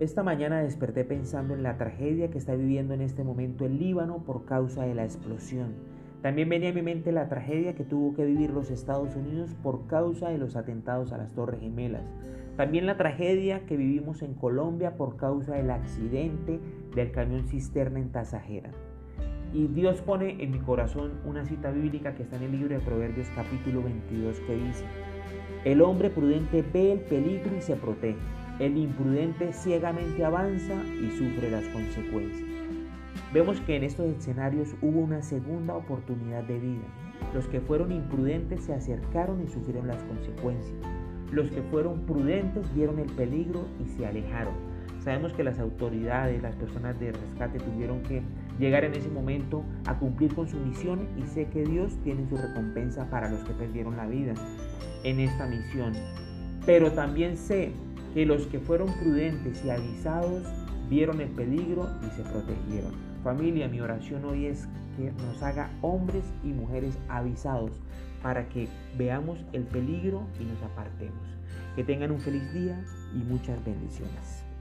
Esta mañana desperté pensando en la tragedia que está viviendo en este momento el Líbano por causa de la explosión. También venía a mi mente la tragedia que tuvo que vivir los Estados Unidos por causa de los atentados a las Torres Gemelas. También la tragedia que vivimos en Colombia por causa del accidente del camión cisterna en Tasajera. Y Dios pone en mi corazón una cita bíblica que está en el libro de Proverbios capítulo 22 que dice, El hombre prudente ve el peligro y se protege el imprudente ciegamente avanza y sufre las consecuencias. Vemos que en estos escenarios hubo una segunda oportunidad de vida. Los que fueron imprudentes se acercaron y sufrieron las consecuencias. Los que fueron prudentes vieron el peligro y se alejaron. Sabemos que las autoridades, las personas de rescate tuvieron que llegar en ese momento a cumplir con su misión y sé que Dios tiene su recompensa para los que perdieron la vida en esta misión. Pero también sé que los que fueron prudentes y avisados vieron el peligro y se protegieron. Familia, mi oración hoy es que nos haga hombres y mujeres avisados para que veamos el peligro y nos apartemos. Que tengan un feliz día y muchas bendiciones.